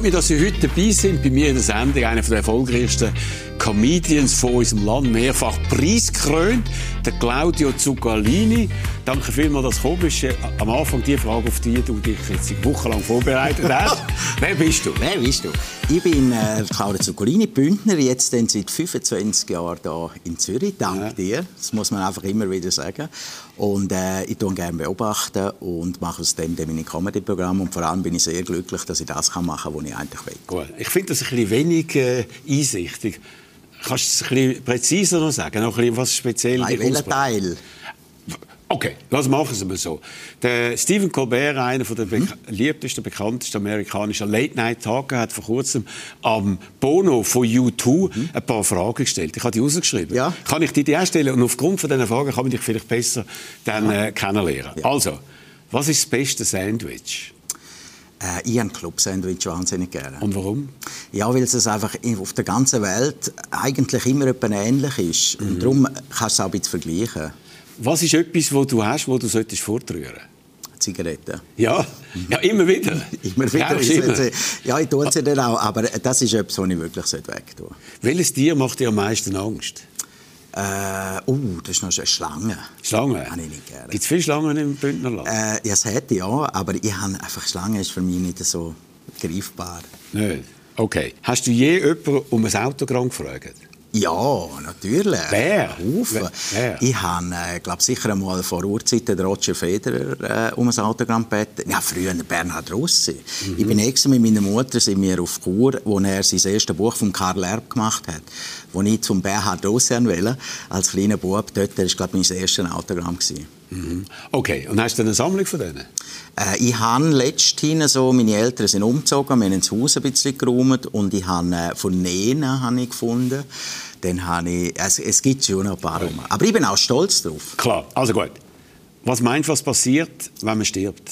Freut mich, dass Sie heute dabei sind. Bei mir in der Sendung einer der erfolgreichsten Comedians von unserem Land, mehrfach preisgekrönt, der Claudio Zuccolini. Danke vielmals, dass du bist. Am Anfang die Frage, auf die du dich jetzt eine Woche lang vorbereitet hast. Wer bist du? Wer bist du? Ich bin äh, Claudio Zuccolini, Bündner, jetzt dann seit 25 Jahren hier in Zürich. Dank ja. dir. Das muss man einfach immer wieder sagen. Und äh, ich tue gerne beobachten und mache aus dem meine Comedy-Programm. Und vor allem bin ich sehr glücklich, dass ich das machen kann, was ich eigentlich will. Gut. Ich finde das ein bisschen wenig äh, einsichtig. Kannst du es ein bisschen präziser noch sagen? Noch ein bisschen was speziell? Nein, welcher Teil? Okay, lass machen mal so. Der Stephen Colbert, einer der beliebtesten, bekanntesten amerikanischen Late-Night-Talker, hat vor kurzem am Bono von U2 mhm. ein paar Fragen gestellt. Ich habe die rausgeschrieben. Ja. Kann ich die dir stellen? Und aufgrund von diesen Fragen kann man dich vielleicht besser dann, äh, kennenlernen. Ja. Also, was ist das beste Sandwich? Äh, ich habe Club-Sandwich wahnsinnig gerne. Und warum? Ja, weil es einfach auf der ganzen Welt eigentlich immer etwas ähnlich ist. Mhm. Und darum kannst du es auch ein bisschen vergleichen. Was ist etwas, was du hast, wo du solltest fortrühren? Zigaretten. Ja, ja immer wieder. immer wieder. Ja, immer. ja ich tue sie dann auch, aber das ist etwas, was ich wirklich weg tun Welches Tier macht dir am meisten Angst? Äh, oh, das ist noch eine Schlange. Schlange? Habe ich nicht gerne. Gibt es viele Schlangen im Bündnerland? Äh, ja, es hätte ja, aber ich habe einfach, Schlange ist für mich nicht so greifbar. Nicht? Okay. Hast du je jemanden um ein Autogramm gefragt? Ja, natürlich. Wer? Haufen. Wer? Ich habe, äh, glaube sicher einmal vor Urzeiten Roger Federer äh, um ein Autogramm gebeten. Ja, früher Bernhard Rossi. Mhm. Ich bin extra mit meiner Mutter sind wir auf Kur, wo er sein erstes Buch von Karl Erb gemacht hat, wo ich zum Bernhard Rossi wollte, als kleiner Bub. Dort war, glaube ich, mein erstes Autogramm. Gewesen. Mhm. Okay, und hast du eine Sammlung von denen? Äh, ich habe letztens so, meine Eltern sind umgezogen, wir haben das Haus ein bisschen geräumt und ich habe äh, von Nena habe ich gefunden. Dann habe ich, also, es gibt schon noch ein paar rum. Aber ich bin auch stolz drauf. Klar, also gut. Was meinst du, was passiert, wenn man stirbt?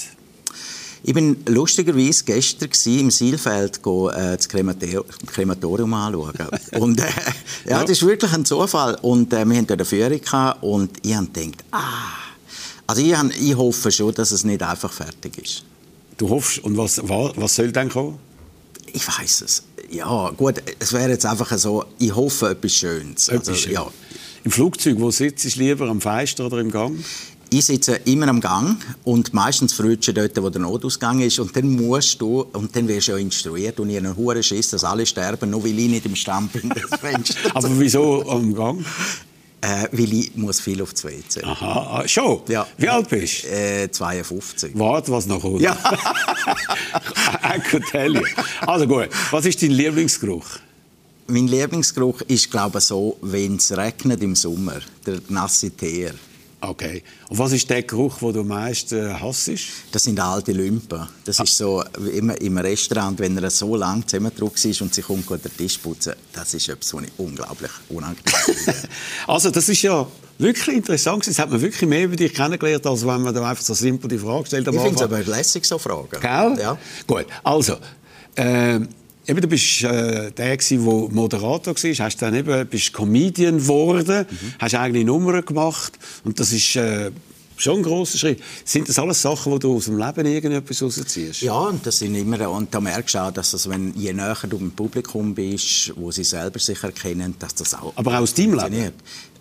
Ich bin lustigerweise gestern im Seilfeld go, äh, das Krematorium anschauen. und äh, ja, ja, das ist wirklich ein Zufall. Und äh, wir hatten dort eine Führung gehabt, und ich habe gedacht, ah, also ich, ich hoffe schon, dass es nicht einfach fertig ist. Du hoffst, und was, was soll dann kommen? Ich weiß es. Ja, gut, es wäre jetzt einfach so, ich hoffe etwas Schönes. Etwas also, ja. Im Flugzeug, wo sitzt du lieber, am Fenster oder im Gang? Ich sitze immer am Gang und meistens frühst du dort, wo der Notausgang ist und dann musst du, und dann wirst du ja instruiert und ich habe einen hohen Schiss, dass alle sterben, nur weil ich nicht im Stand bin, das Fenster. Aber wieso am Gang? Äh, weil ich muss viel aufs WC. Aha, ah, schon? Ja. Wie alt bist du? Äh, 52. Warte, was noch kommt. Ja. I could tell you. Also gut, was ist dein Lieblingsgeruch? Mein Lieblingsgeruch ist, glaube ich, so, wenn es regnet im Sommer. Der nasse Teer. Okay. Und was ist der Geruch, den du am meisten hasst? Das sind alte Lümpen. Das ah. ist so, immer im Restaurant, wenn er so lange zusammengedruckt ist und sich umgeht, den Tisch putzen, das ist etwas, was ich unglaublich unangenehm finde. also das ist ja wirklich interessant. Es hat man wirklich mehr über dich kennengelernt, als wenn man da einfach so simpel die Frage stellt. Ich finde es aber lässig, so Fragen. Gell? Ja. Gut, also... Äh, Eben, du bist äh, der, der Moderator war, hast dann eben, bist Comedian geworden, mhm. hast eigene Nummern gemacht und das ist äh, schon ein grosser Schritt. Sind das alles Sachen, die du aus dem Leben irgendetwas rausziehst? Ja, und das sind immer, und da merkst du auch, dass das, wenn, je näher du im Publikum bist, wo sie selber sich erkennen, dass das auch Aber auch aus deinem Leben?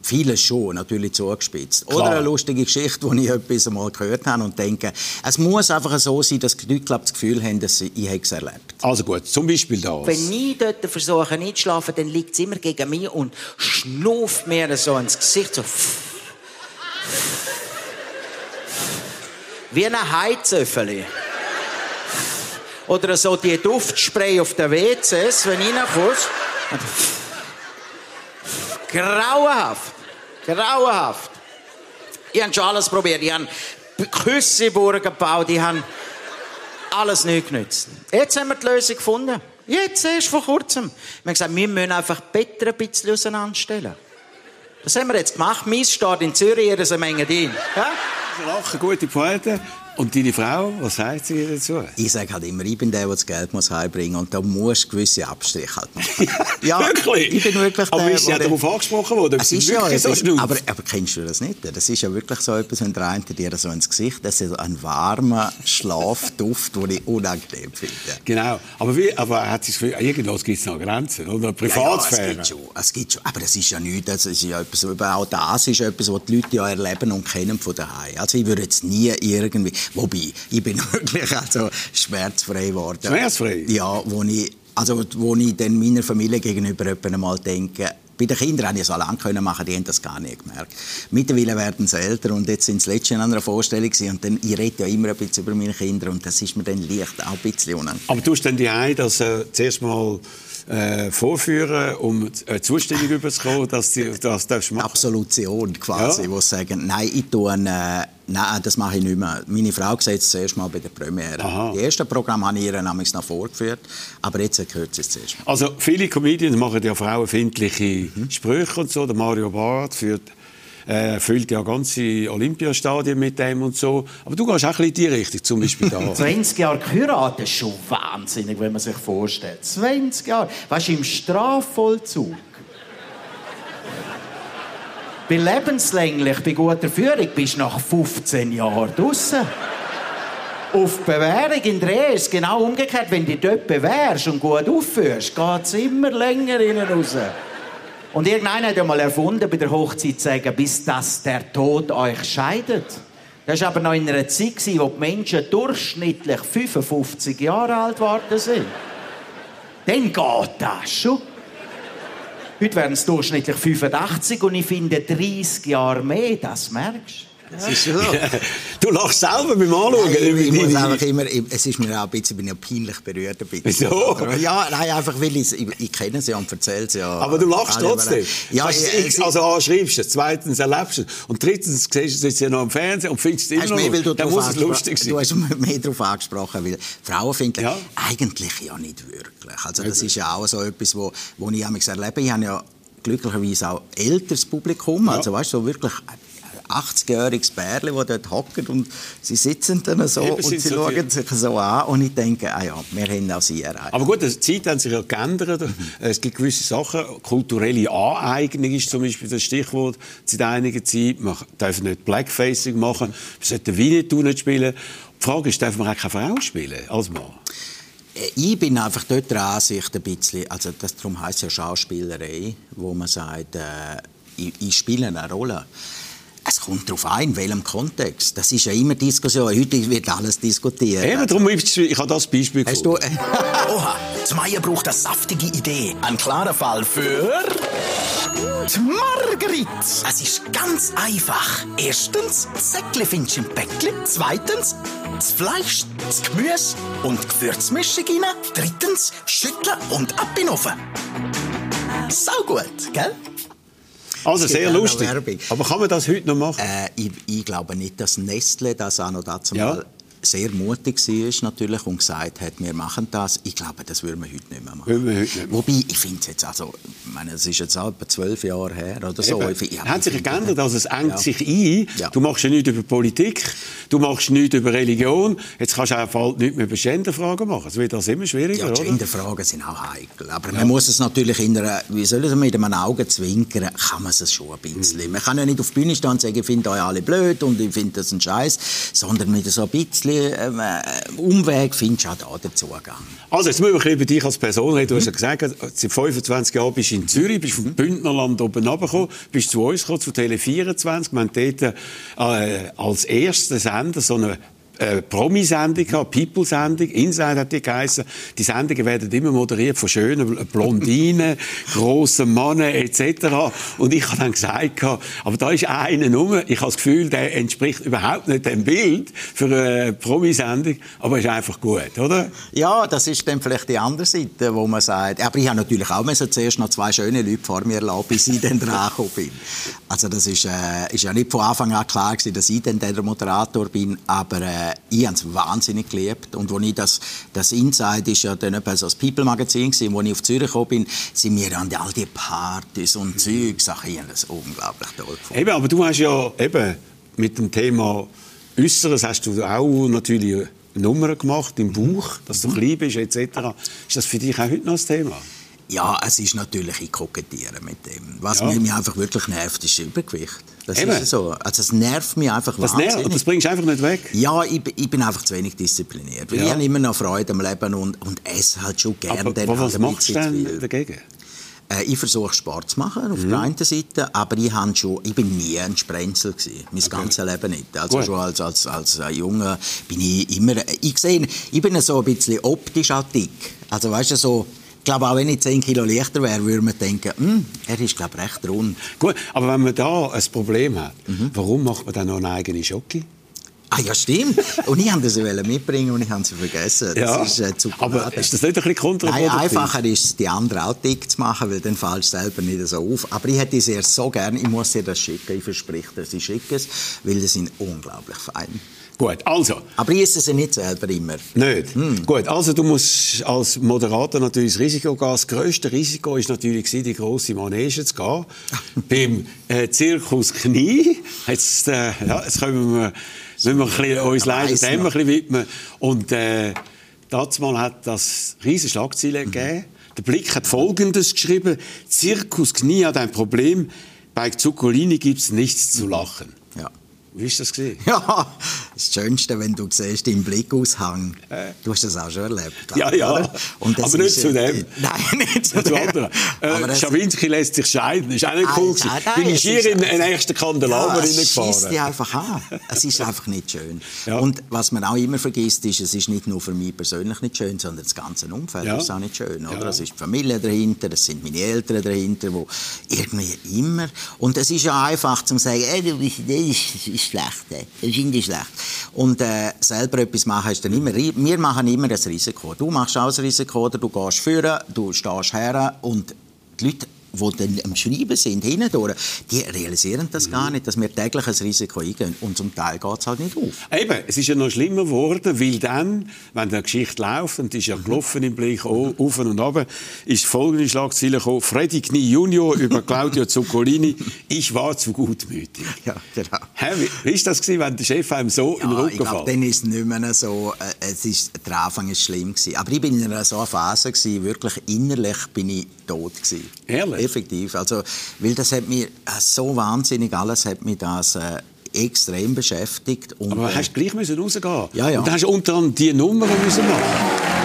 Vieles schon, natürlich zugespitzt. Klar. Oder eine lustige Geschichte, die ich etwas einmal gehört habe und denke, es muss einfach so sein, dass die Leute glaub, das Gefühl haben, dass ich es erlebt Also gut, zum Beispiel das. Wenn ich dort versuche nicht zu schlafen, dann liegt es immer gegen mich und schnauft mir so ins Gesicht, so wie ein Heizöffeli. Oder so die Duftspray auf den WCs, wenn ich reinkommst. Grauenhaft. Grauenhaft. Ich habe schon alles probiert. Ich habe Küsseburgen gebaut. Ich habe alles nicht genützt. Jetzt haben wir die Lösung gefunden. Jetzt erst vor kurzem. Wir haben gesagt, wir müssen einfach Better ein bisschen auseinanderstellen. Das haben wir jetzt gemacht. Mies steht in Zürich, ihr eine Menge drin. Ja? Lachen, gute Poeten. Und deine Frau, was sagt sie dazu? Ich sage halt immer, ich bin der, der das Geld muss heimbringen muss. Und da musst du gewisse Abstriche halt machen. ja, wirklich? Ich bin wirklich aber der, ist ja darauf angesprochen worden, es ist ja, so ist, aber, aber kennst du das nicht? Das ist ja wirklich so etwas, wenn der eine dir so ins Gesicht, das ist ein warmer Schlafduft, den ich unangenehm finde. Genau. Aber, wie, aber hat sich irgendwas gibt es noch Grenzen, oder? Privatsphäre? Ja, ja, es, gibt schon, es gibt schon. Aber das ist ja nichts, das ist ja etwas, auch das ist etwas, was die Leute ja erleben und kennen von daheim. Also ich würde jetzt nie irgendwie, Wobei, ich bin wirklich also schmerzfrei geworden. Schmerzfrei? Ja, wo ich, also, wo ich dann meiner Familie gegenüber einmal denke, bei den Kindern konnte ich es allein können machen, die haben das gar nicht gemerkt. Mittlerweile werden sie älter und jetzt sind sie letztens in einer Vorstellung und dann, ich rede ja immer ein bisschen über meine Kinder und das ist mir dann leicht auch ein bisschen unangenehm. Aber tust du denn die ein, dass äh, zuerst mal äh, vorführen, um eine Zustimmung überzukommen, dass du das machen? Absolution quasi, ja. wo sie sagen, nein, ich tue äh, Nein, das mache ich nicht mehr. Meine Frau sieht es zuerst mal bei der Premiere. Aha. Die ersten Programme habe ich ihr nämlich noch vorgeführt, aber jetzt gehört sie es zuerst mal. Also viele Comedians machen ja frauenfindliche mhm. Sprüche und so. Der Mario Barth führt äh, füllt ja ganze Olympiastadien mit dem und so. Aber du gehst auch ein bisschen in die Richtung, zum Beispiel da. 20 Jahre geheiratet, ist schon wahnsinnig, wenn man sich vorstellt. 20 Jahre. Weißt du, im Strafvollzug. Bei lebenslänglich, bei guter Führung, bist du nach 15 Jahren draußen. Auf Bewährung in der Ehe ist genau umgekehrt. Wenn du dort bewährst und gut aufführst, geht es immer länger innen raus. Und irgendeiner hat ja mal erfunden, bei der Hochzeit zu sagen, bis dass der Tod euch scheidet. Das war aber noch in einer Zeit, wo die Menschen durchschnittlich 55 Jahre alt geworden sind. Dann geht das schon. Heute wären es durchschnittlich 85 und ich finde 30 Jahre mehr, das merkst du. Das ist so. du lachst selber beim Anschauen. Nein, ich, ich muss einfach immer, es ist mir auch ein bisschen, ich bin ja peinlich berührt. Ein bisschen. Wieso? Ja, nein, einfach weil ich, ich, ich kenne sie und erzähle sie ja. Aber du lachst trotzdem. Ja, ich, also A, schreibst du es, zweitens erlebst du es und drittens siehst du es ja noch im Fernsehen und findest es immer noch, mehr, dann muss es lustig sein. Du hast mehr darauf angesprochen, weil Frauen finden ja. eigentlich ja nicht wirklich. Also das ist ja auch so etwas, wo, wo ich erlebe. Ich habe ja glücklicherweise auch älteres Publikum, ja. also weißt du, so wirklich 80-jähriges Bärli, das dort hockt und sie sitzen dann so Eben, und sie so schauen sich so an und ich denke, ah ja, wir haben auch sie erreicht. Aber gut, die Zeit hat sich ja geändert. Es gibt gewisse Sachen, kulturelle Aneignung ist zum Beispiel das Stichwort seit einiger Zeit. Man darf nicht Blackfacing machen, man sollte Winnetou nicht spielen. Die Frage ist, darf man auch keine Frau spielen als Mann? Äh, ich bin einfach dort der Ansicht ein bisschen, also das darum heißt ja Schauspielerei, wo man sagt, äh, ich, ich spiele eine Rolle. Es kommt darauf an, in welchem Kontext. Das ist ja immer Diskussion. Heute wird alles diskutiert. Eben, darum, ich, ich habe das Beispiel Hast du, äh Oha, die Meier braucht eine saftige Idee. Ein klarer Fall für... Die Marguerite. Es ist ganz einfach. Erstens, Säckle findest du im Päckchen. Zweitens, das Fleisch, das Gemüse und die Gewürzmischung rein. Drittens, schütteln und ab in den Ofen. Sau gut, gell? Also sehr lustig. Aber kann man das heute noch machen? Äh, ich, ich, glaube nicht, dass Nestle das auch noch dazu ja. mal sehr mutig war natürlich und gesagt hat, wir machen das. Ich glaube, das würden wir heute nicht mehr machen. Wobei, ich finde es jetzt, also, meine, es ist jetzt etwa zwölf Jahre her oder so. Ja, Hat sich geändert, also es engt ja. sich ein. Ja. Du machst ja nichts über Politik, du machst nichts über Religion, jetzt kannst du auch nichts mehr über Genderfragen machen. Es wird das immer schwieriger, Ja, Genderfragen sind auch heikel. Aber man muss es natürlich in einer, wie soll ich mit einem Auge zwinkern, kann man es schon ein bisschen. Mhm. Man kann ja nicht auf die Bühne stehen und sagen, ich finde euch alle blöd und ich finde das ein Scheiß, sondern mit so ein bisschen bisschen äh, Umweg findest du auch da den Zugang. Also, jetzt müssen wir über dich als Person reden. Du hast ja gesagt, seit 25 Jahren bist du in Zürich, bist vom. Bündnerland oben runtergekommen, bist zu uns gekommen, zu Tele24. Wir haben dort äh, als erster Sender so eine äh, Promi-Sendung People-Sendung, Inside hat die geheißen. Die Sendungen werden immer moderiert von schönen Blondinen, grossen Männern etc. Und ich habe dann gesagt, aber da ist einer Nummer. Ich habe das Gefühl, der entspricht überhaupt nicht dem Bild für eine Promi-Sendung, aber ist einfach gut, oder? Ja, das ist dann vielleicht die andere Seite, wo man sagt, aber ich habe natürlich auch zuerst noch zwei schöne Leute vor mir lassen, bis ich dann dran bin. Also das ist, äh, ist ja nicht von Anfang an klar gewesen, dass ich dann der Moderator bin, aber äh, äh, ich habe es wahnsinnig geliebt. Und als ich das, das Inside ist ja dann etwa so das People-Magazin gewesen, wo ich auf Zürich gekommen bin, sind wir an all die Partys und mhm. Zeugs, ich habe das unglaublich toll gefunden. Eben, aber du hast ja eben mit dem Thema Äußeres hast du auch natürlich Nummern gemacht im Buch, dass du klein bist etc. Ist das für dich auch heute noch ein Thema? Ja, es ist natürlich, ich kokettiere mit dem. Was ja. mich einfach wirklich nervt, ist Übergewicht. Das Eben. ist so. Also es nervt mich einfach das wahnsinnig. Nervt, das bringst du einfach nicht weg? Ja, ich, ich bin einfach zu wenig diszipliniert. Ja. Ich habe immer noch Freude am Leben und, und esse halt schon gerne. Aber, aber was machst du denn dagegen? Äh, ich versuche Sport zu machen auf mhm. der einen Seite, aber ich, schon, ich bin nie ein Sprenzel gewesen, mein okay. ganzes Leben nicht. Also Gut. schon als, als, als Junge bin ich immer, ich sehe, ich bin so ein bisschen optisch auch dick. Also weißt du, so glaube, auch wenn ich 10 Kilo leichter wäre, würde man denken, hm, er ist glaube recht rund. Gut, aber wenn man da ein Problem hat, mhm. warum macht man dann noch eine eigene Schocke? Ah ja, stimmt. Und ich wollte sie mitbringen und ich habe sie vergessen. Ja. Das ist, äh, aber ist das nicht ein bisschen kontraproduktiv? Nein, einfacher ist es, die anderen auch dick zu machen, weil dann fällt es selber nicht so auf. Aber ich hätte sie erst so gerne, ich muss dir das schicken, ich verspreche dir, sie schicken es, weil sie sind unglaublich fein. Gut, also. Aber ich esse sie nicht selber immer. Nicht? Hm. Gut, also du musst als Moderator natürlich das Risiko gehen. Das grösste Risiko war natürlich, die grosse Manege zu gehen. Beim äh, Zirkus Knie. Jetzt, äh, ja, jetzt können wir, müssen wir ein bisschen, uns leider dem ein bisschen widmen. Und äh, dazu hat das riesige Schlagzeilen mhm. gegeben. Der Blick hat Folgendes geschrieben. Zirkus Knie hat ein Problem. Bei Zuccolini gibt es nichts zu lachen. Wie ist das gesehen? Ja, das Schönste, wenn du siehst, im Blickaushang. Äh. Du hast das auch schon erlebt. Ja, ja. aber nicht zu dem. Nein, nicht zu, dem. Äh, Schawinski lässt sich scheiden. Ist auch nicht cool. Nein, nein, Bin ich hier in den nächsten Kandelaber ja, reingefahren. Es dich einfach an. Es ist einfach nicht schön. Ja. Und was man auch immer vergisst, ist, es ist nicht nur für mich persönlich nicht schön, sondern das ganze Umfeld ja. ist auch nicht schön. Oder? Ja. Es ist die Familie dahinter, es sind meine Eltern dahinter, wo irgendwie immer... Und es ist ja einfach zu sagen, ey, du bist, das ist schlecht. Das ich schlecht. Und äh, selber etwas machen ist dann immer, wir machen immer das Risiko. Du machst auch das Risiko, oder du gehst führen, du stehst her und die Leute die dann am Schreiben sind, hindurch, die realisieren das mhm. gar nicht, dass wir täglich ein Risiko eingehen. Und zum Teil geht es halt nicht auf. Eben, es ist ja noch schlimmer geworden, weil dann, wenn die Geschichte läuft, und die ist ja mhm. gelaufen im Blick, auf und ab, ist folgende Schlagzeile gekommen, Freddy Knie Junior über Claudio Zuccolini, ich war zu gutmütig. Ja, genau. Hä, wie, war das gewesen, wenn der Chef einem so ja, den Rücken fällt? dann ist es nicht mehr so, äh, es ist, der Anfang war schlimm gewesen. Aber ich bin in einer so Phase gewesen, wirklich innerlich bin ich tot gewesen. Ehrlich? Effektiv. Also, weil das hat mich äh, so wahnsinnig alles hat mich das äh, extrem beschäftigt. Und, Aber hast du gleich müssen rausgehen? Ja, ja. Und hast du unter anderem diese Nummer müssen machen.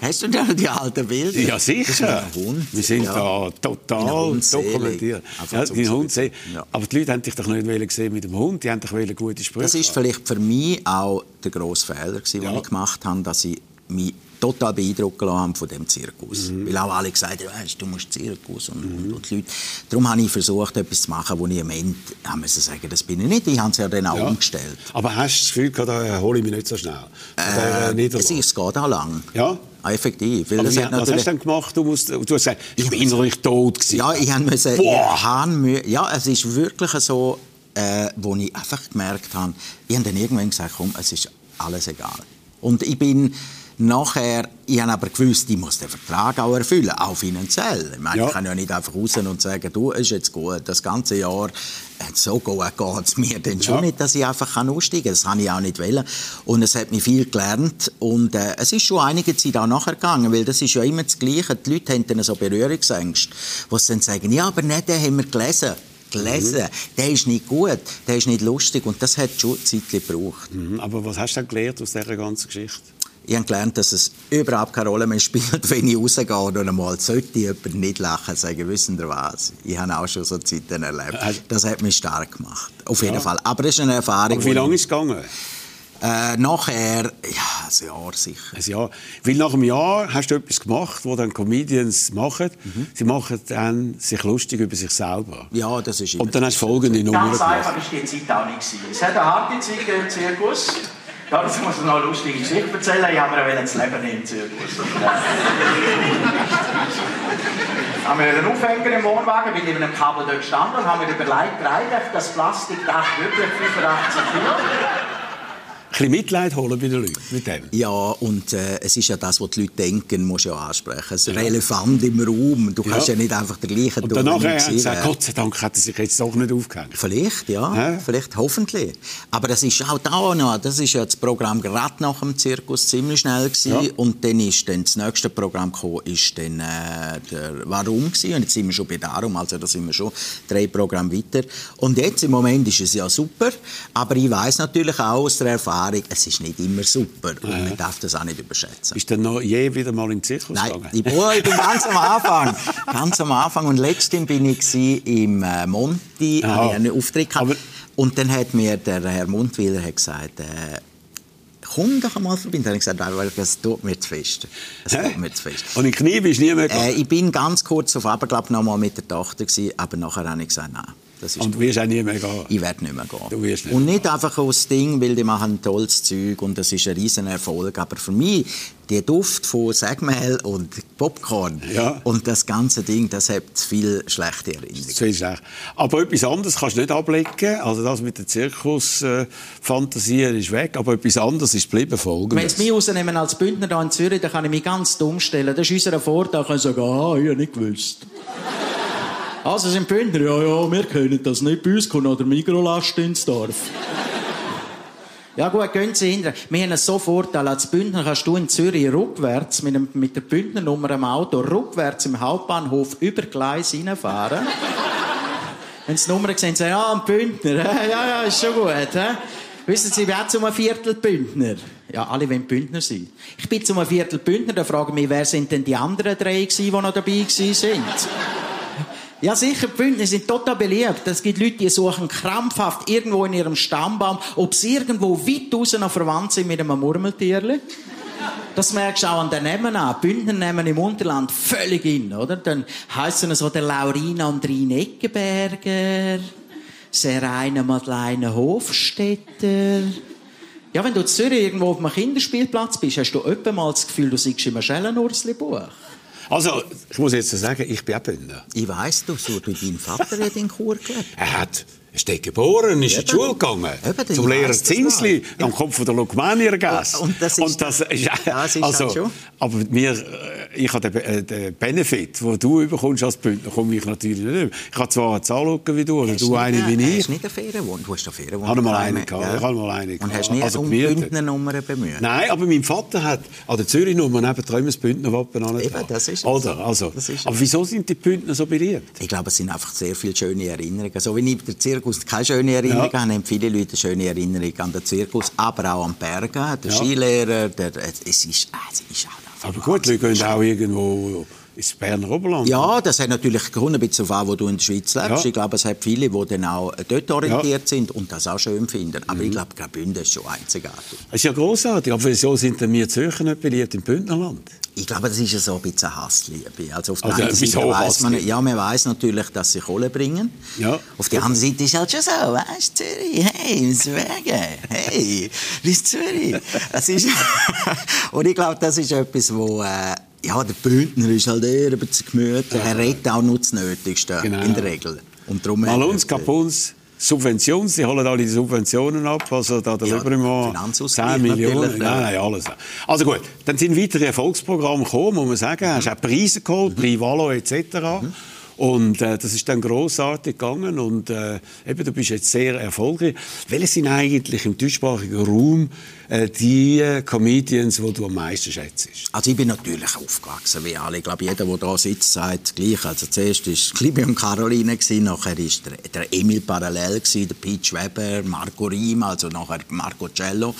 Hast du da die alten Bilder? Ja, sicher. Wir sind ja. da total dokumentiert. Ja, die Hund sehen. Ja. Aber die Leute haben dich doch nicht gesehen mit dem Hund, die haben dich gute Sprüche. Das ist vielleicht für mich auch der grosse Fehler, den ja. ich gemacht habe, dass ich mich total beeindruckt haben von dem Zirkus. Mhm. Weil auch alle gesagt haben, weißt, du musst Zirkus und, mhm. und, die Leute. Darum habe ich versucht, etwas zu machen, wo ich am Ende haben müssen sagen, das bin ich nicht. Ich habe es ja dann auch ja. umgestellt. Aber hast du das Gefühl, da erhole ich mich nicht so schnell? Äh, es, es geht auch lang. Ja? Ah, effektiv. Weil das was hast du denn gemacht? Du, musst, du hast gesagt, ich bin innerlich tot gewesen. Ja, ich musste... Boah. ja, es ist wirklich so, äh, wo ich einfach gemerkt habe, ich habe dann irgendwann gesagt, komm, es ist alles egal. Und ich bin Nachher, ich habe aber gewusst, ich muss den Vertrag auch erfüllen, auch finanziell. Ich, meine, ja. ich kann ja nicht einfach raus und sagen, du, ist jetzt gut, das ganze Jahr, äh, so geht es mir dann schon ja. nicht, dass ich einfach aussteigen kann. Das habe ich auch nicht wollen. Und es hat mich viel gelernt und äh, es ist schon einige Zeit auch nachher gegangen, weil das ist ja immer das Gleiche. Die Leute haben dann so Berührungsängste, wo sie dann sagen, ja, aber nicht, den haben wir gelesen gelesen. Mhm. Der ist nicht gut, der ist nicht lustig und das hat schon Zeit gebraucht. Mhm. Aber was hast du denn gelernt aus dieser ganzen Geschichte? Ich habe gelernt, dass es überhaupt keine Rolle mehr spielt, wenn ich rausgehe und einmal sollte jemand nicht lachen, sagen, wissen Sie was? Ich habe auch schon so Zeiten erlebt. Das hat mich stark gemacht. Auf jeden ja. Fall. Aber es ist eine Erfahrung. Aber wie lange ist es gegangen? Äh, nachher, ja, ein Jahr sicher. Ein Jahr. Weil nach einem Jahr hast du etwas gemacht, was dann Comedians machen. Mhm. Sie machen dann sich lustig über sich selber. Ja, das ist Und dann hast du folgende Nummer Ganz einfach war die Zeit auch nicht. Es hat eine harte Zeit im Zirkus. Ja, das muss noch eine lustige Geschichte erzählen. Ich habe mir das Leben nehmen Zirkus. haben wir einen Aufhänger im Wohnwagen, bin in einem Kabel dort gestanden und haben mir überlegt, reicht das Plastikdach wirklich 85 Kilo? Bisschen Mitleid holen bei den Leuten mit dem. Ja, und äh, es ist ja das, was die Leute denken, musst du ja ansprechen. Es ist ein Elefant im Raum. Du kannst ja, ja nicht einfach den gleichen Und danach hat er gesagt, Gott sei Dank hat er sich jetzt doch nicht aufgehängt. Vielleicht, ja. ja. Vielleicht, hoffentlich. Aber das ist auch da noch, das ist ja das Programm gerade nach dem Zirkus ziemlich schnell gewesen. Ja. Und dann ist dann das nächste Programm gekommen, ist dann äh, der Warum gewesen. Und jetzt sind wir schon bei Darum, also da sind wir schon drei Programme weiter. Und jetzt im Moment ist es ja super, aber ich weiß natürlich auch aus der Erfahrung, es ist nicht immer super und ja. man darf das auch nicht überschätzen. Bist du noch je wieder mal im Zirkus Nein, gegangen? Ich, oh, ich bin ganz am Anfang, ganz am Anfang und letztens bin ich im äh, Monti, habe einen Auftritt gehabt. Aber und dann hat mir der Herr Mundwiller gesagt, äh, komm doch einmal vorbei. Dann habe ich gesagt, das tut mir zu fest. Das tut mir zu fest. Und in Knie bist du nie mehr äh, Ich bin ganz kurz auf Aberglaub noch mal mit der Tochter gewesen, aber nachher habe ich gesagt, nein. Und du wirst auch nie mehr gehen? Ich werde nicht mehr gehen. Du wirst nicht und nicht einfach aus Ding, weil die machen ein tolles Zeug und das ist ein riesen Erfolg. Aber für mich, der Duft von Sägmehl und Popcorn ja. und das ganze Ding, das hat viel schlechte Erinnerungen. Viel schlecht. Aber etwas anderes kannst du nicht ablegen. Also das mit der Zirkusfantasie äh, ist weg, aber etwas anderes ist geblieben. Folgendes. Wenn sie mich rausnehmen als Bündner hier in Zürich, dann kann ich mich ganz dumm stellen. Das ist unser Vorteil. Ich kann sagen, ah, ich habe nicht gewusst. Also sind Bündner, ja, ja, wir können das nicht. Bei uns kommt noch der Mikrolast ins Dorf. Ja gut, gehen Sie hinter. Wir haben so Vorteil, als Bündner kannst du in Zürich rückwärts mit, dem, mit der Bündnernummer im Auto rückwärts im Hauptbahnhof über Gleis reinfahren. Wenn Sie die Nummer sehen, sagen ja, ein Bündner, ja, ja, ist schon gut. He? Wissen Sie, wer zum Viertel Bündner? Ja, alle wollen Bündner sein. Ich bin zum Viertel Bündner, da frage ich mich, wer sind denn die anderen drei gewesen, die noch dabei sind? Ja, sicher, die Bündner sind total beliebt. Es gibt Leute, die suchen krampfhaft irgendwo in ihrem Stammbaum, ob sie irgendwo weit draußen noch verwandt sind mit einem Murmeltierli. Das merkst du auch an den Namen an. Bündner nehmen im Unterland völlig in, oder? Dann heissen so der Laurina und Rhein Eckenberger, Seraine Madeleine Hofstetter. Ja, wenn du in Zürich irgendwo auf einem Kinderspielplatz bist, hast du öppe mal das Gefühl, du siehst im Schellenursli-Buch. Also, ich muss jetzt sagen, ich bin auch Bündner. Ich weiss, du, so, dein Vater hat in Chur gelebt. Er hat ist dort geboren, ist Eben. in die Schule gegangen. Eben, zum Lehrer Zinsli, am Kopf der Lukmanier Gasse. Und das ist, und das ist, ja, das ist also, schon. Aber mir, äh, ich habe den, äh, den Benefit, den du bekommst als Bündner, komme ich natürlich nicht. Ich habe zwar eine Zahl wie du, oder hast du eine wie ich. Hast nicht eine Ferienwohnung? Du hast eine Ferienwohnung. Ich habe mal eine gehabt. Ja. Ich habe mal eine Und hast nie also eine Bündnernummer bemüht? Nein, aber mein Vater hat an der Zürich-Nummer neben dran das Bündnerwappen. Eben, das ist Oder, also. Das ist aber wieso sind die Bündner so beliebt? Ich glaube, es sind einfach sehr viele schöne Erinnerungen. So wie ich der Zirkus keine schöne Erinnerungen Erinnerungen ja. haben viele Leute schöne Erinnerungen an den Zirkus, aber auch an Bergen, der ja. Skilehrer, der, es ist, ah, es ist auch Aber gut, die gehen auch irgendwo ins Berner Oberland. Ja, das hat natürlich ein bisschen an, wo du in der Schweiz lebst. Ja. Ich glaube, es hat viele, die dann auch dort orientiert ja. sind und das auch schön finden. Aber mhm. ich glaube, Graubünden ist schon einzigartig. Das ist ja großartig. Aber wieso sind denn wir Zürcher nicht beliebt im Bündnerland? Ich glaube, das ist ja so ein bisschen Hassliebe. Also auf der also, einen Seite weiss man, ja, man weiß natürlich, dass sie Kohle bringen. Ja. Auf der anderen Seite ist es halt schon so, weißt du, Zürich, hey, Zwerge, hey, bis Zürich. Das ist und ich glaube, das ist etwas, wo äh, ja, der Bündner ist halt eher über das Gemüt. Er redet auch nur das Nötigste, genau. in der Regel. Und darum Mal uns, Kapuns, Subventionen, sie holen alle die Subventionen ab, also da darüber ja, immer 10 Millionen, nein, nein, alles. Also gut, dann sind weitere Erfolgsprogramme gekommen, muss man sagen, mhm. hast auch Preise geholt, mhm. Privalo etc. Mhm. Und äh, das ist dann großartig gegangen und äh, eben, du bist jetzt sehr erfolgreich. Welche sind eigentlich im deutschsprachigen Raum äh, die äh, Comedians, die du am meisten schätzt? Also ich bin natürlich aufgewachsen, wie alle. Ich glaube, jeder, der da sitzt, sagt gleich. Also zuerst war Klibi und Caroline, nachher war der, der Emil Parallel, gewesen, der Pete Weber, Marco Riem, also nachher Marco Cello.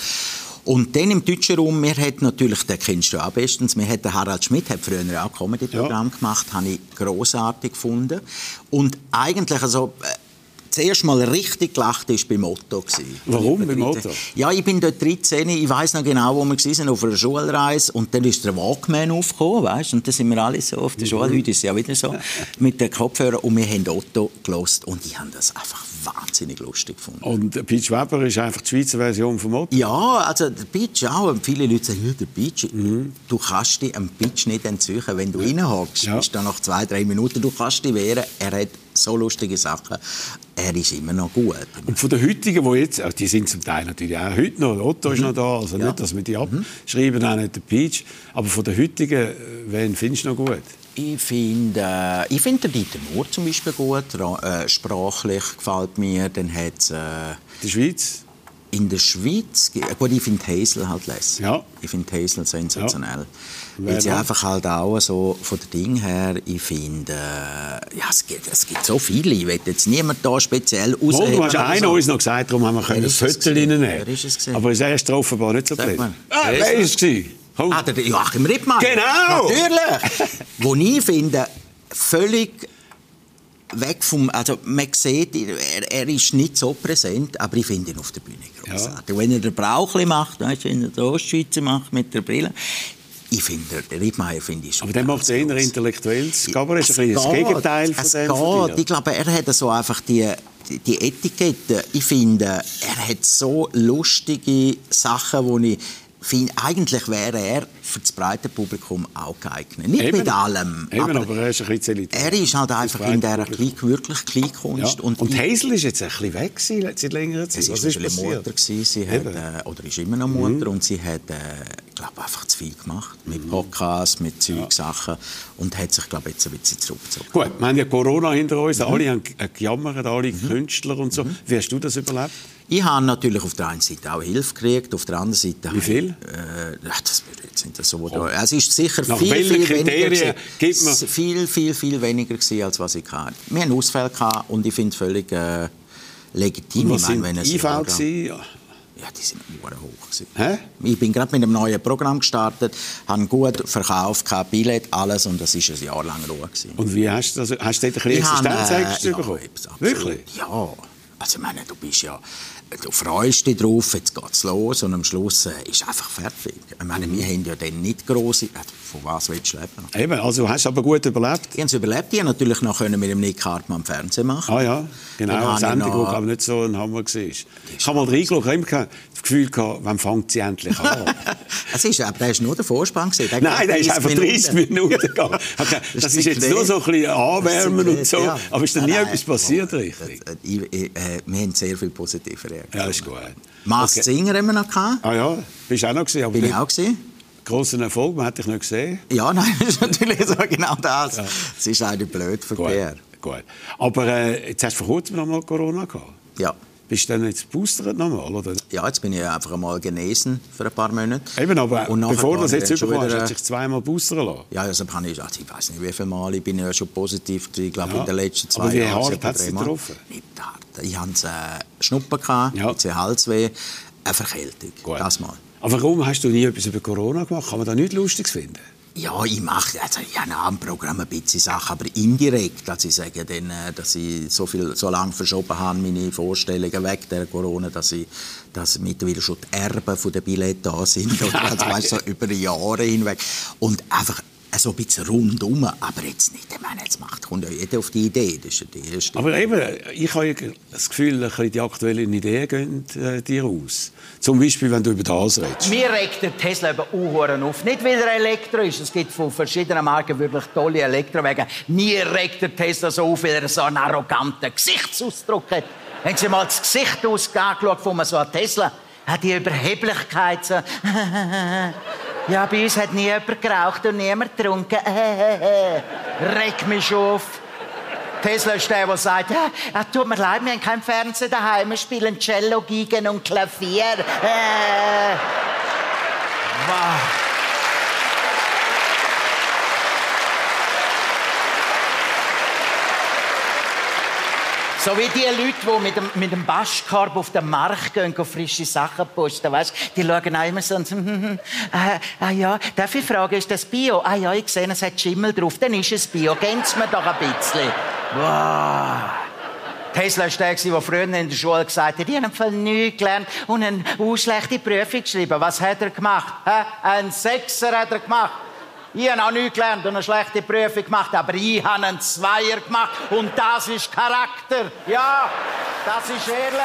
Und dann im deutschen Raum, wir hat natürlich, den kennst du auch bestens, wir hat Harald Schmidt, hat früher auch ein Comedy-Programm ja. gemacht, habe ich grossartig gefunden. Und eigentlich, also, äh, zuerst mal richtig gelacht ist beim Motto. Warum beim Motto? Ja, ich bin dort 13, ich weiß noch genau, wo wir waren, auf einer Schulreise und dann ist der Walkman aufgekommen, weißt? und dann sind wir alle so auf der Schule, heute ist es ja wieder so, mit den Kopfhörern und wir haben Otto gelost und ich habe das einfach wahnsinnig lustig gefunden. Und Peach Weber ist einfach die Schweizer Version vom Otto? Ja, also der Pitch auch. Und viele Leute sagen, ja, der Pitch, mhm. du kannst dich am Pitch nicht entzüchen. Wenn du reinhockst, ja. bist du nach zwei, drei Minuten, du kannst dich wehren. Er hat so lustige Sachen. Er ist immer noch gut. Und von den heutigen, die jetzt, also die sind zum Teil natürlich auch heute noch, Otto mhm. ist noch da, also ja. nicht, dass wir die mhm. abschreiben, auch nicht der Peach, aber von den heutigen, äh, wen findest du noch gut? Ich finde äh, ich find Dieter Mohr zum Beispiel gut. Äh, sprachlich gefällt mir. Dann hat äh, Die Schweiz? In der Schweiz, gut, ich finde Hazel halt lässig. Ja. Ich finde Hazel sensationell. Ja. Weil sie einfach halt auch so von den Dingen her, ich finde, äh, ja, es gibt, es gibt so viele, ich will jetzt niemand da speziell ausheben. Du hast einen so. uns noch gesagt, darum haben wir ein Viertel reinnehmen. Ist Aber es ist offenbar nicht so blöd. Ah, wer war es? Oh. Ah, der Joachim Rippmann. Genau! Natürlich! Wo ich finde, völlig weg vom, also man sieht, er, er, ist nicht so präsent, aber ich finde ihn auf der Bühne großartig. Ja. Wenn er den Brauchli macht, weißt, wenn er den Ostschweizer macht mit der Brille, ich finde, der Riedmeier finde ich Aber der macht eher intellektuelles Kabarett, ist ein das Gegenteil von dem. Geht. Ich glaube, er hat so einfach die, die Etikette. Ich finde, er hat so lustige Sachen, die ich find, eigentlich wäre er für das breite Publikum auch geeignet. Nicht Eben. mit allem. Eben, aber, aber, er ist ein bisschen Er ist halt einfach in dieser Klein, wirklich Kleinkunst. Ja. Und, und Hazel ist jetzt ein bisschen weg gewesen, seit längerer Zeit. Sie Was ist, ist Mutter gewesen. Sie hat, äh, oder ist immer noch Mutter mhm. und sie hat, äh, glaube einfach zu viel gemacht mit mhm. Podcasts, mit Zeugsachen ja. und hat sich, glaube jetzt ein bisschen zurückgezogen. Gut, wir haben ja Corona hinter uns. Mhm. Alle haben gejammert, alle mhm. Künstler und so. Mhm. Wie hast du das überlebt? Ich habe natürlich auf der einen Seite auch Hilfe gekriegt, auf der anderen Seite... Wie viel? äh, das jetzt nicht so... Oh. Es ist sicher Nach viel, viel Kriterien gibt man? Viel, viel, viel weniger gewesen, als was ich hatte. Wir hatten Ausfälle gehabt und ich finde es völlig äh, legitim. Was ich meine, wenn IV ja. Ja, die sind hoch Hä? Ich bin gerade mit einem neuen Programm gestartet, habe gut verkauft, kein Billett, alles und das ist ein Jahr lang Ruhe gewesen. Und wie hast du das? Hast du dort ein bisschen Existenzängste äh, bekommen? Ja, Wirklich? Ja. Also ich meine, du bist ja du freust dich drauf, jetzt geht es los und am Schluss äh, ist einfach fertig. Ich meine, wir haben ja dann nicht große, äh, von was willst du leben? Eben, also hast du aber gut überlebt? Ich habe es überlebt, ich natürlich noch können mit dem Nick Hartmann Fernsehen machen. Ah ja, genau, eine Sendung, die aber nicht so ein Hammer war. Ich habe mal reingeschaut, ich habe das Gefühl gehabt, wann fängt sie endlich an? es ist, aber der ist nur der Vorspann. Der Nein, der ist einfach 30 Minuten, Minuten gegangen. das, das ist jetzt nur so ein bisschen anwärmen und so, ja. aber ist da nie etwas passiert, richtig? Äh, wir haben sehr viel positive Reaktionen. Ja, ist gut. Mars okay. Singer haben wir noch gehabt. Ah ja, bist du auch noch gesehen? Bin ich auch gesehen. Grossen Erfolg, man hat dich nicht gesehen. Ja, nein, das ist natürlich so genau das. Es ist eigentlich blöd für gut. Gut. Aber äh, jetzt hast du vor kurzem noch mal Corona gehabt. Ja. Bist du dann jetzt boostert nochmal, oder? Ja, jetzt bin ich einfach einmal genesen für ein paar Monate. Eben, aber bevor du das jetzt überkommst, hast du dich zweimal boostern lassen? Ja, also kann ich, also ich weiß nicht wie viele Mal, ich bin ja schon positiv, ich glaube ja. in den letzten zwei aber wie Jahren. hart hat es getroffen? Nicht hart. Ich hatte äh, Schnuppen, gehabt, ja. jetzt Halsweh, eine Verkältung, Gut. das mal. Aber warum hast du nie etwas über Corona gemacht? Kann man da nichts Lustiges finden? Ja, ich mache, also ich habe am Programm ein bisschen Sachen, aber indirekt, also ich sage dann, äh, dass ich so viel, so lange verschoben habe, meine Vorstellungen weg der Corona, dass ich, dass mittlerweile schon die Erben von der Billette da sind, oder also weißt, so über Jahre hinweg und einfach so ein bisschen rundum, aber jetzt nicht. Ich meine, jetzt macht, kommt ja jeder auf die Idee, das ist die erste. Aber eben, ich habe das Gefühl, die aktuellen Ideen gehen äh, dir aus. Zum Beispiel, wenn du über das redest. Mir regt der Tesla über Uhren auf. Nicht, weil er Elektro ist. Es gibt von verschiedenen Marken wirklich tolle Elektrowagen. Mir regt der Tesla so auf, weil er so einen arroganten Gesichtsausdruck hat. Haben Sie mal das Gesicht angeschaut von so einem Tesla? Hat die Überheblichkeit so... Ja, bei uns hat nie jemand geraucht und niemand getrunken. Reg mich auf. Tesla ist der, sagt, ja, ah, tut mir leid, wir haben kein Fernsehen daheim, wir spielen Cello, Gigen und Klavier. Äh. Wow. So wie die Leute, die mit dem, mit dem Baschkorb auf den Markt gehen und frische Sachen posten, weißt, die schauen auch immer so und sagen, hm, hm, ah, ja, darf ich fragen, ist das Bio? Ah ja, ich sehe, es hat Schimmel drauf, dann ist es Bio. Sie mir doch ein bisschen. Wow. Tesla war der, der früher in der Schule gesagt hat, ich habe voll nichts gelernt und eine schlechte Prüfung geschrieben. Was hat er gemacht? Ein Sechser hat er gemacht. Ich habe auch nichts gelernt und eine schlechte Prüfung gemacht, aber ich habe einen Zweier gemacht und das ist Charakter. Ja, das ist ehrlich.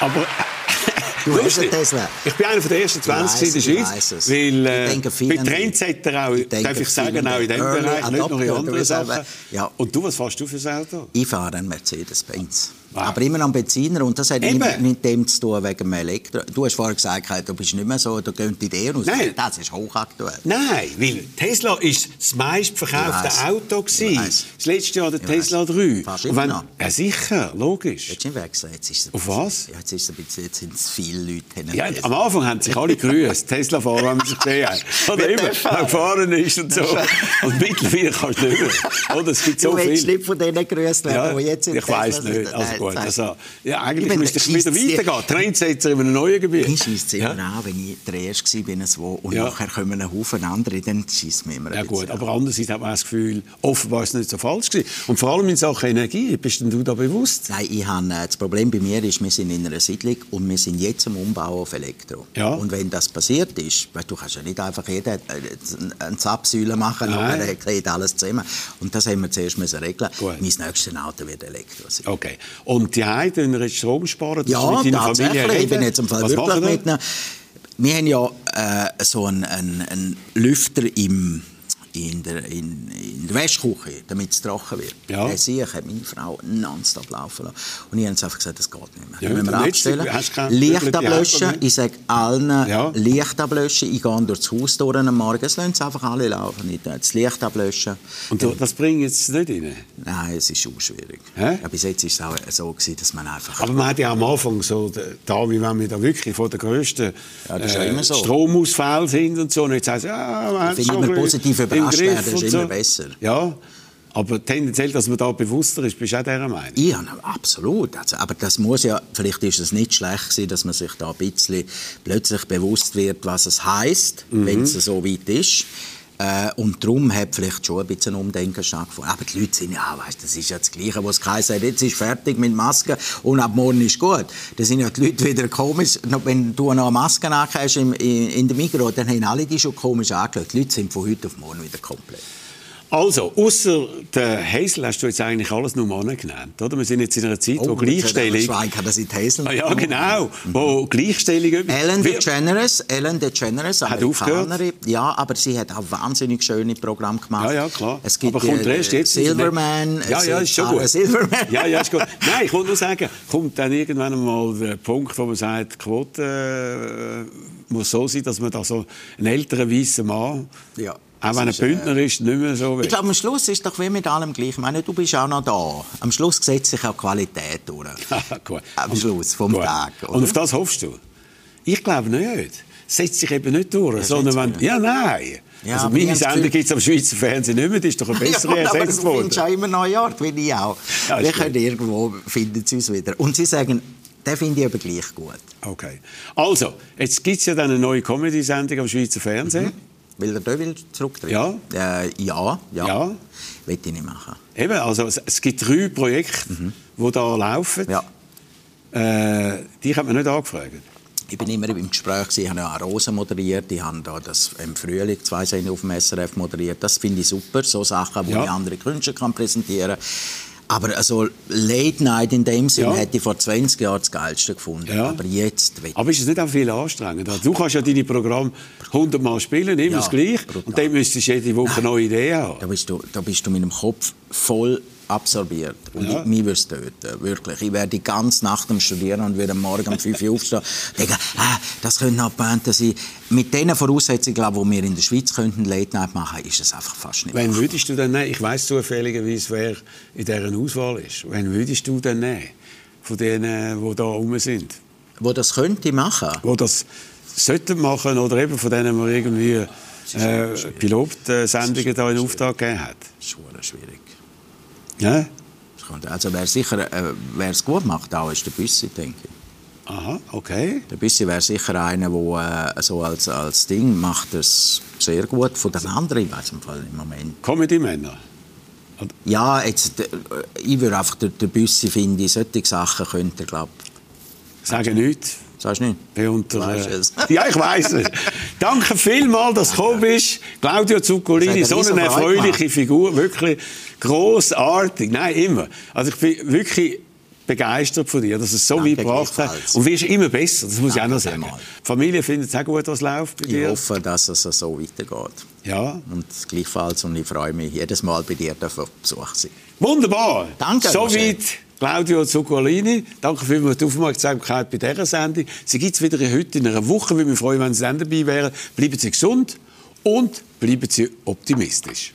Aber Du hast Lustig. Tesla. Ich bin einer von den ersten 20 in der Ich Schweiz. Weil Ich äh, denke, bei vielen- Trendsetter auch, denke, darf ich sagen, auch in diesem Bereich, nicht nur in anderen Sachen. Ja. Und du, was fährst du für ein Auto? Ich fahre einen Mercedes-Benz. Wow. Aber immer einen Benziner und das hat Eben. nichts mit dem zu tun wegen dem Elektro. Du hast vorher gesagt, du bist nicht mehr so, du gehst die Idee aus. Nein. Das ist hochaktuell. Nein, weil Tesla ist das meistverkaufte. Auto gewesen. Das letzte Jahr der Ich Tesla weiss. 3. Fährst Und immer wenn, noch? ja sicher, logisch. Jetzt ist wechseln. Jetzt ist Auf was? Ja, jetzt ist ein bisschen, jetzt sind es viele Leute. Ja, am Anfang haben sich alle gegrüßt, Tesla-Fahrer haben sich gesehen. Oder immer, wer gefahren ist und so. Und mittlerweile kannst du nicht mehr. Oder, es gibt so du viel. nicht von denen grüßt werden, Ja, die jetzt im ich weiß Tesla nicht. Also Nein, gut, also, ja, eigentlich Ich bin- müsste ich wieder weitergehen. Trendsetzer in einem neuen Gebiet. Scheisst es immer Ja? an, wenn ich der Erste war, so, und Ja. nachher kommen ein Haufen andere, dann scheisst mir immer ein Ja gut, aber an. andererseits hat man das Gefühl, offenbar ist es nicht so falsch gewesen. Und vor allem in Sachen Energie, bist denn du da bewusst? Nein, ich habe, äh, das Problem bei mir ist, wir sind in einer Siedlung und wir sind jetzt am Umbau auf Elektro. Ja. Und wenn das passiert ist, weil du kannst ja nicht einfach jeden äh, eine Zapfsäule machen, Nein. nachher geht alles zusammen. Und das haben wir zuerst müssen regeln. Gut. Mein nächstes Auto wird Elektro sein. Okay. Und die tun wir jetzt Strom sparen? Ja, mit deiner Familie tatsächlich. Ich bin reden. jetzt im Fall Was wirklich machen wir? mit einer... Wir haben ja äh, so einen, einen, einen Lüfter im, in, der, in, in der Wäschküche, damit es trocken wird. Ja. Sehe ich, hat meine Frau nonstop laufen lassen. Und ich habe einfach gesagt, das geht nicht mehr. Ja, müssen wir abstellen. Licht ablöschen. Ich sage allen, Ja. Licht ablöschen. Ich gehe durch das Haus durch am Morgen. Es lassen einfach alle laufen. Ich Das Licht ablöschen. Und du- das bringt jetzt nicht rein? Nein, es ist auch schwierig. Hä? Ja, bis jetzt war es auch so, gewesen, dass man einfach... Aber man hat ja am Anfang so, da, wie wenn wir da wirklich vor der grössten Ja, immer so. Stromausfall sind und so. Und jetzt heißt ja, man hat Ich finde schon immer positiv im Griff ist immer besser. Ja, aber tendenziell, dass man da bewusster ist, bist du auch dieser Meinung? Ja, absolut. Also, aber das muss ja, vielleicht ist es nicht schlecht gewesen, dass man sich da ein bisschen plötzlich bewusst wird, was es heißt, Mhm. wenn es so weit ist. Äh, und darum hat vielleicht schon ein bisschen Umdenken stattgefunden. Aber die Leute sind ja, weißt, das ist ja das Gleiche, was geheißen hat, jetzt ist fertig mit Masken und ab morgen ist gut. Da sind ja die Leute wieder komisch. Wenn du noch eine Maske anhast in, in, in der Migros, dann haben alle die schon komisch angeschaut. Die Leute sind von heute auf morgen wieder komplett. Also, außer der Hazel hast du jetzt eigentlich alles nur Männer genannt, oder? Wir sind jetzt in einer Zeit, wo Gleichstellung... Schweig hat das in Hazel. Ah, ja, genau. Wo Gleichstellung... Ellen DeGeneres, Ellen DeGeneres, Hat aufgehört? Ja, aber sie hat auch wahnsinnig schöne Programme gemacht. Ja, ja, klar. Es gibt Aber kommt äh, erst jetzt... Silverman. Ja, ja, ist schon gut. Silverman. Ja, ja, ist gut. Nein, ich wollte nur sagen, kommt dann irgendwann einmal der Punkt, wo man sagt, die Quote äh, muss so sein, dass man da so einen älteren weißen Mann, Ja, auch das wenn ist, äh, Bündner ist, nicht mehr so will. Ich glaube, am Schluss ist doch wie mit allem gleich. Ich meine, du bist auch noch da. Am Schluss setzt sich auch Qualität durch. Gut. Am Schluss vom Gut. Tag. Oder? Und auf das hoffst du? Ich glaube nicht. Setzt sich eben nicht durch, sondern wenn... Ja, nein. Ja, also aber meine das Sendung gibt es am Schweizer Fernsehen nicht mehr, die ist doch eine bessere ja, aber ersetzt du worden. findest auch immer neue Ort, wie ich auch. Ja, Wir können irgendwo finden sie uns wieder. Und sie sagen, den finde ich aber gleich gut. Okay. Also, jetzt gibt es ja dann eine neue Comedy-Sendung am Schweizer Fernsehen. Will der Döwil zurücktreten? Ja. Äh, ja, ja. Ja. Will ich nicht machen. Eben, also es, es gibt drei Projekte, die da laufen. Ja. Äh, die hat man nicht angefragt. Ich bin immer im Gespräch, ich habe ja auch Rosen moderiert, ich habe da das im Frühling zwei Sendungen auf dem SRF moderiert. Das finde ich super, so Sachen, wo Ja. ich andere Künstler kann präsentieren kann. Aber also Late Night in dem Sinn Ja. hätte ich vor 20 Jahren das Geilste gefunden. Ja. Aber jetzt Aber ist es nicht auch viel anstrengender? Du kannst ja deine Programme hundertmal spielen, immer Ja, das Gleiche. Und dann müsstest du jede Woche neue Ideen haben. Da bist du, da bist du mit dem Kopf voll absorbiert. Und Ja. ich, mich würde es töten, wirklich. Ich wäre die ganze Nacht am Studieren und würde am Morgen um 5 Uhr aufstehen und denken, ah, das könnte noch Pointe sein. Mit den Voraussetzungen, glaube die wir in der Schweiz könnten Late Night machen, ist es einfach fast nicht Wen würdest du denn nehmen? Ich weiss zufälligerweise, wer in dieser Auswahl ist. Wen würdest du denn nehmen? Von denen, die da rum sind? Wo das könnte machen? Die das sollten machen oder eben von denen man irgendwie äh, Pilotsendungen da in Auftrag gegeben hat. Das ist schwierig. Ja? Das Also wer sicher, äh, wer es gut macht, auch ist der Büssi, denke ich. Aha, okay. Der Büssi wäre sicher einer, der äh, so als, als Ding macht es sehr gut. Von den anderen, ich weiß im Fall im Moment. Comedy-Männer. Ja, jetzt, äh, ich würde einfach, der, der Büssi finde ich, solche Sachen könnte er, glaube Sagen nichts. Sagst du nicht? Bei unter, äh, es. ja, ich weiß es. Danke vielmals, dass du gekommen bist. Claudio Zuccolini, so eine erfreuliche Figur, wirklich großartig. Nein, immer. Also ich bin wirklich begeistert von dir, dass es so Danke weit gebracht hat. Und wirst immer besser, das muss Danke ich auch noch sagen. Die Familie findet es auch gut, was läuft bei dir. Ich hoffe, dass es so weitergeht. Ja. Und gleichfalls, und ich freue mich jedes Mal bei dir auf Besuch sein. Wunderbar. Danke. Soweit Claudio Zuccolini. Danke für die Aufmerksamkeit bei dieser Sendung. Sie gibt es wieder heute in einer Woche. Wir freuen uns, wenn Sie dabei wären. Bleiben Sie gesund und bleiben Sie optimistisch.